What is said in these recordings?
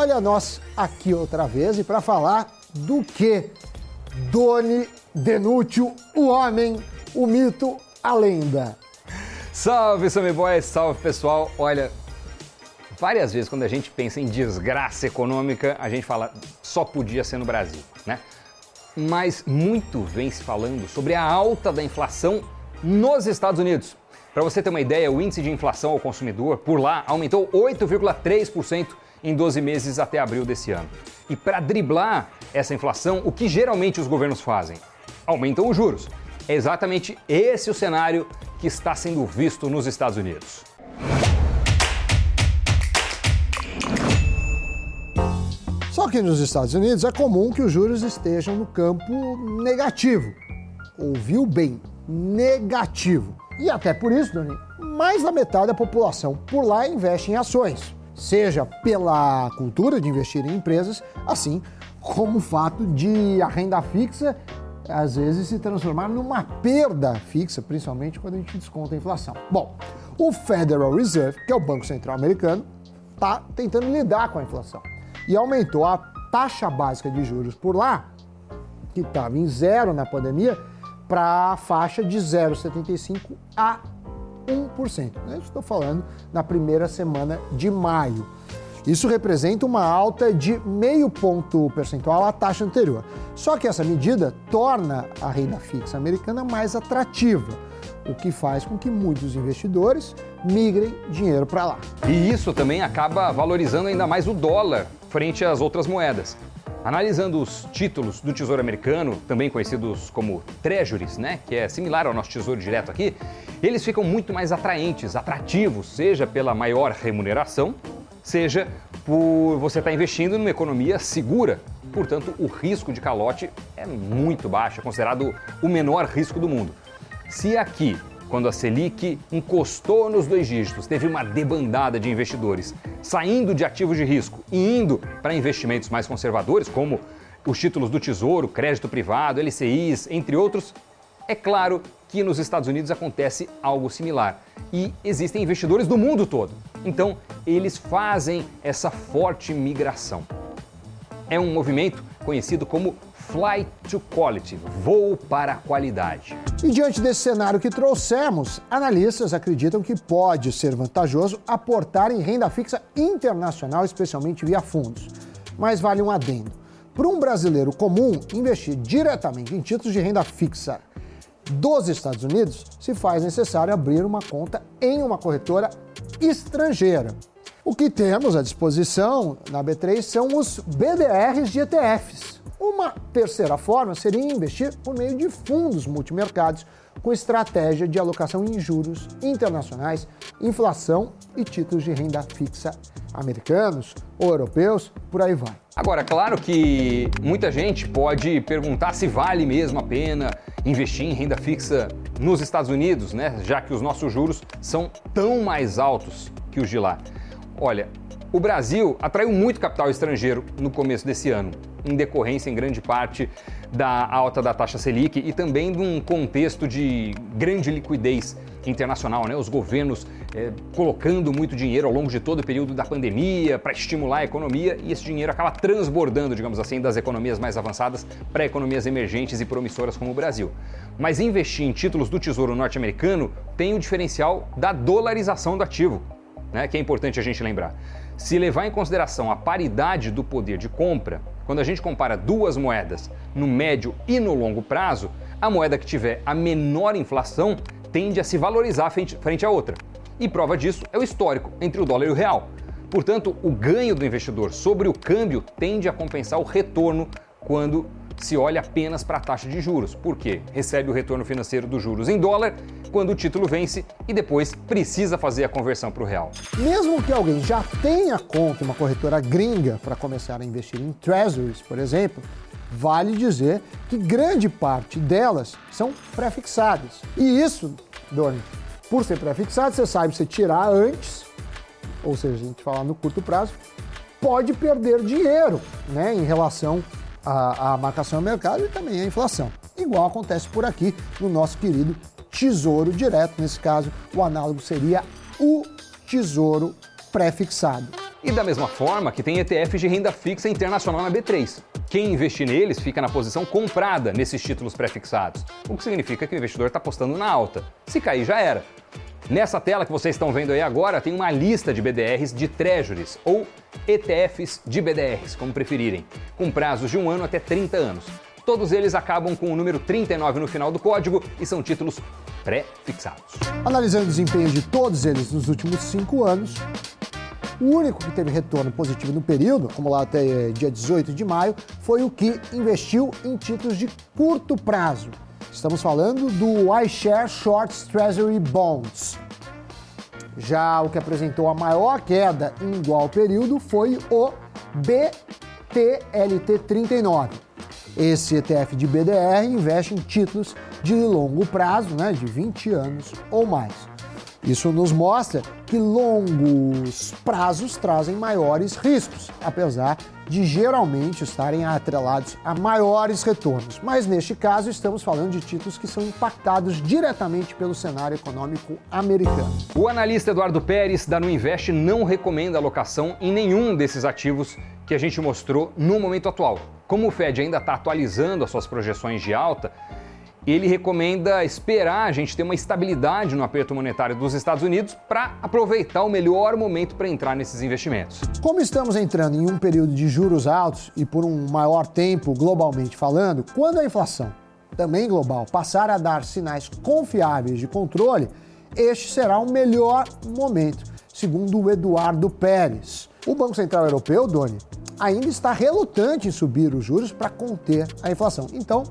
Olha nós aqui outra vez e para falar do que? Doni Denútil, o homem, o mito, a lenda. Salve, Sammy Boy, salve pessoal. Olha, várias vezes quando a gente pensa em desgraça econômica, a gente fala só podia ser no Brasil, né? Mas muito vem se falando sobre a alta da inflação nos Estados Unidos. Para você ter uma ideia, o índice de inflação ao consumidor por lá aumentou 8,3% em 12 meses até abril desse ano. E para driblar essa inflação, o que geralmente os governos fazem? Aumentam os juros. É exatamente esse o cenário que está sendo visto nos Estados Unidos. Só que nos Estados Unidos é comum que os juros estejam no campo negativo. Ouviu bem, negativo. E até por isso, Doni, mais da metade da população por lá investe em ações, seja pela cultura de investir em empresas, assim como o fato de a renda fixa às vezes se transformar numa perda fixa, principalmente quando a gente desconta a inflação. Bom, o Federal Reserve, que é o Banco Central Americano, está tentando lidar com a inflação e aumentou a taxa básica de juros por lá, que estava em zero na pandemia, para a faixa de 0,75 a 1%. Eu estou falando na primeira semana de maio. Isso representa uma alta de meio ponto percentual à taxa anterior. Só que essa medida torna a renda fixa americana mais atrativa, o que faz com que muitos investidores migrem dinheiro para lá. E isso também acaba valorizando ainda mais o dólar frente às outras moedas. Analisando os títulos do Tesouro Americano, também conhecidos como treasuries, né, que é similar ao nosso Tesouro Direto aqui, eles ficam muito mais atraentes, atrativos, seja pela maior remuneração, seja por você estar investindo numa economia segura. Portanto, o risco de calote é muito baixo, é considerado o menor risco do mundo. Se aqui quando a Selic encostou nos dois dígitos, teve uma debandada de investidores saindo de ativos de risco e indo para investimentos mais conservadores, como os títulos do Tesouro, crédito privado, LCIs, entre outros. É claro que nos Estados Unidos acontece algo similar e existem investidores do mundo todo. Então, eles fazem essa forte migração. É um movimento conhecido como Flight to Quality, voo para a qualidade. E diante desse cenário que trouxemos, analistas acreditam que pode ser vantajoso aportar em renda fixa internacional, especialmente via fundos. Mas vale um adendo. Para um brasileiro comum, investir diretamente em títulos de renda fixa dos Estados Unidos, se faz necessário abrir uma conta em uma corretora estrangeira. O que temos à disposição na B3 são os BDRs de ETFs uma terceira forma seria investir por meio de fundos multimercados com estratégia de alocação em juros internacionais, inflação e títulos de renda fixa americanos ou europeus, por aí vai. Agora, claro que muita gente pode perguntar se vale mesmo a pena investir em renda fixa nos Estados Unidos, né? Já que os nossos juros são tão mais altos que os de lá. Olha, o Brasil atraiu muito capital estrangeiro no começo desse ano, em decorrência, em grande parte, da alta da taxa Selic e também de um contexto de grande liquidez internacional, né? os governos é, colocando muito dinheiro ao longo de todo o período da pandemia para estimular a economia e esse dinheiro acaba transbordando, digamos assim, das economias mais avançadas para economias emergentes e promissoras como o Brasil. Mas investir em títulos do Tesouro norte-americano tem o diferencial da dolarização do ativo, né? que é importante a gente lembrar. Se levar em consideração a paridade do poder de compra, quando a gente compara duas moedas no médio e no longo prazo, a moeda que tiver a menor inflação tende a se valorizar frente à outra. E prova disso é o histórico entre o dólar e o real. Portanto, o ganho do investidor sobre o câmbio tende a compensar o retorno quando se olha apenas para a taxa de juros, porque recebe o retorno financeiro dos juros em dólar quando o título vence e depois precisa fazer a conversão para o real. Mesmo que alguém já tenha conta em uma corretora gringa para começar a investir em treasuries, por exemplo, vale dizer que grande parte delas são pré-fixadas. E isso, Doni, por ser pré-fixado, você sabe se tirar antes, ou seja, a gente falar no curto prazo, pode perder dinheiro né, em relação a, a marcação ao mercado e também a inflação. Igual acontece por aqui no nosso querido Tesouro Direto. Nesse caso, o análogo seria o Tesouro Pré-fixado. E da mesma forma que tem ETFs de renda fixa internacional na B3. Quem investir neles fica na posição comprada nesses títulos pré-fixados, o que significa que o investidor está apostando na alta. Se cair, já era. Nessa tela que vocês estão vendo aí agora, tem uma lista de BDRs de Treasuries, ou ETFs de BDRs, como preferirem, com prazos de um ano até 30 anos. Todos eles acabam com o número 39 no final do código e são títulos pré-fixados. Analisando o desempenho de todos eles nos últimos cinco anos, o único que teve retorno positivo no período, como lá até eh, dia 18 de maio, foi o que investiu em títulos de curto prazo. Estamos falando do iShare Short Treasury Bonds. Já o que apresentou a maior queda em igual período foi o BTLT39. Esse ETF de BDR investe em títulos de longo prazo, né, de 20 anos ou mais. Isso nos mostra que longos prazos trazem maiores riscos, apesar de geralmente estarem atrelados a maiores retornos. Mas neste caso, estamos falando de títulos que são impactados diretamente pelo cenário econômico americano. O analista Eduardo Pérez da Nuinvest não recomenda alocação em nenhum desses ativos que a gente mostrou no momento atual. Como o Fed ainda está atualizando as suas projeções de alta, ele recomenda esperar a gente ter uma estabilidade no aperto monetário dos Estados Unidos para aproveitar o melhor momento para entrar nesses investimentos. Como estamos entrando em um período de juros altos e por um maior tempo globalmente falando, quando a inflação, também global, passar a dar sinais confiáveis de controle, este será o melhor momento, segundo o Eduardo Pérez. O Banco Central Europeu, Doni, ainda está relutante em subir os juros para conter a inflação. Então,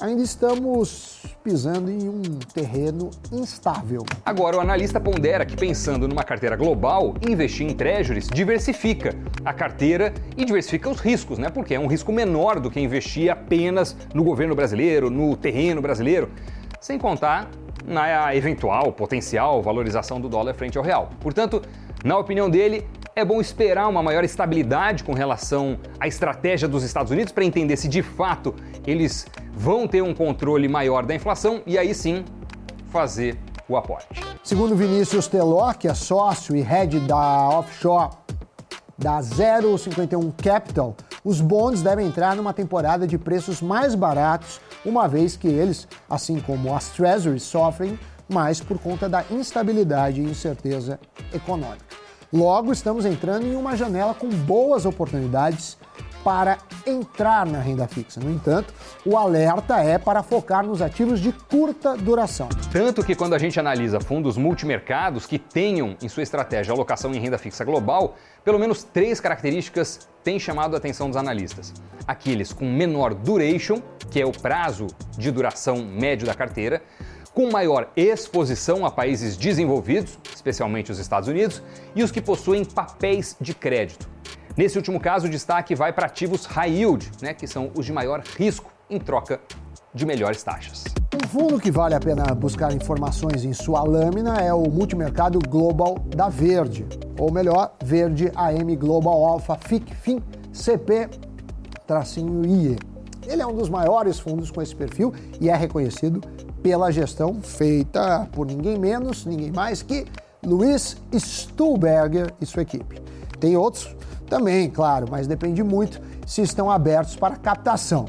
ainda estamos pisando em um terreno instável. Agora, o analista pondera que, pensando numa carteira global, investir em treasuries diversifica a carteira e diversifica os riscos, né? Porque é um risco menor do que investir apenas no governo brasileiro, no terreno brasileiro, sem contar na eventual potencial valorização do dólar frente ao real. Portanto, na opinião dele, é bom esperar uma maior estabilidade com relação à estratégia dos Estados Unidos para entender se de fato eles vão ter um controle maior da inflação e aí sim fazer o aporte. Segundo Vinícius Teló, que é sócio e head da offshore da 051 Capital, os bonds devem entrar numa temporada de preços mais baratos, uma vez que eles, assim como as treasuries, sofrem mais por conta da instabilidade e incerteza econômica. Logo, estamos entrando em uma janela com boas oportunidades para entrar na renda fixa. No entanto, o alerta é para focar nos ativos de curta duração. Tanto que quando a gente analisa fundos multimercados que tenham em sua estratégia alocação em renda fixa global, pelo menos três características têm chamado a atenção dos analistas. Aqueles com menor duration, que é o prazo de duração médio da carteira, com maior exposição a países desenvolvidos, especialmente os Estados Unidos, e os que possuem papéis de crédito. Nesse último caso, o destaque vai para ativos high yield, né, que são os de maior risco em troca de melhores taxas. Um fundo que vale a pena buscar informações em sua lâmina é o multimercado Global da Verde, ou melhor, Verde AM Global Alpha FIC FIN CP IE. Ele é um dos maiores fundos com esse perfil e é reconhecido pela gestão feita por ninguém menos, ninguém mais que Luiz Stuhlberger e sua equipe. Tem outros também, claro, mas depende muito se estão abertos para captação.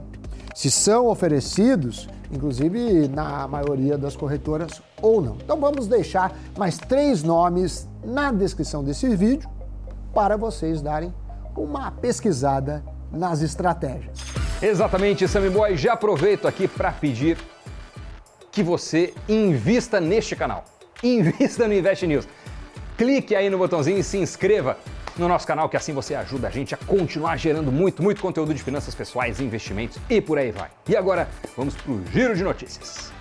Se são oferecidos, inclusive na maioria das corretoras ou não. Então vamos deixar mais três nomes na descrição desse vídeo para vocês darem uma pesquisada nas estratégias. Exatamente, Sammy Boy. Já aproveito aqui para pedir que você invista neste canal. Invista no Invest News. Clique aí no botãozinho e se inscreva no nosso canal, que assim você ajuda a gente a continuar gerando muito, muito conteúdo de finanças pessoais, investimentos e por aí vai. E agora, vamos para o giro de notícias.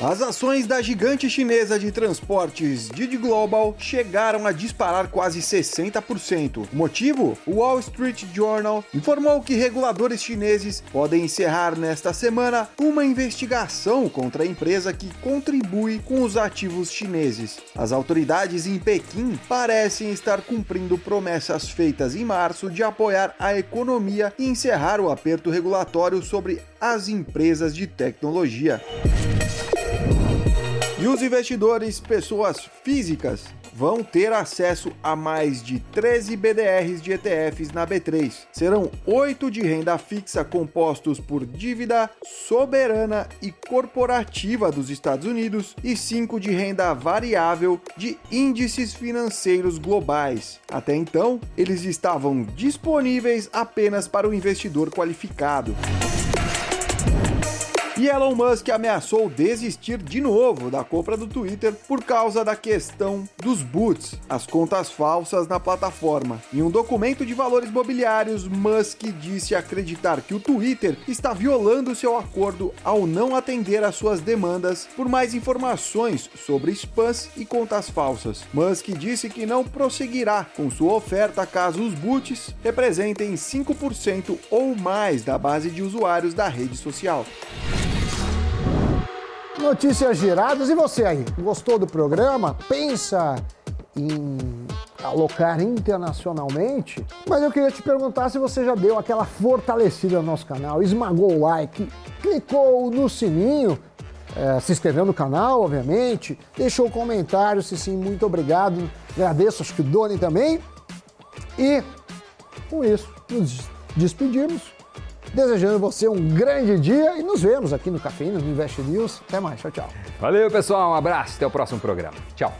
As ações da gigante chinesa de transportes Didi Global chegaram a disparar quase 60%. O motivo? O Wall Street Journal informou que reguladores chineses podem encerrar nesta semana uma investigação contra a empresa que contribui com os ativos chineses. As autoridades em Pequim parecem estar cumprindo promessas feitas em março de apoiar a economia e encerrar o aperto regulatório sobre as empresas de tecnologia. E os investidores, pessoas físicas, vão ter acesso a mais de 13 BDRs de ETFs na B3. Serão oito de renda fixa compostos por dívida soberana e corporativa dos Estados Unidos e cinco de renda variável de índices financeiros globais. Até então, eles estavam disponíveis apenas para o investidor qualificado. E Elon Musk ameaçou desistir de novo da compra do Twitter por causa da questão dos boots, as contas falsas na plataforma. Em um documento de valores mobiliários, Musk disse acreditar que o Twitter está violando seu acordo ao não atender às suas demandas por mais informações sobre spams e contas falsas. Musk disse que não prosseguirá com sua oferta caso os boots representem 5% ou mais da base de usuários da rede social. Notícias giradas. E você aí? Gostou do programa? Pensa em alocar internacionalmente? Mas eu queria te perguntar se você já deu aquela fortalecida no nosso canal, esmagou o like, clicou no sininho, é, se inscreveu no canal, obviamente, deixou um comentário, se sim, muito obrigado. Agradeço, acho que o Doni também. E com isso, nos despedimos desejando você um grande dia e nos vemos aqui no Cafeína, no Invest News. Até mais, tchau, tchau. Valeu, pessoal, um abraço, até o próximo programa. Tchau.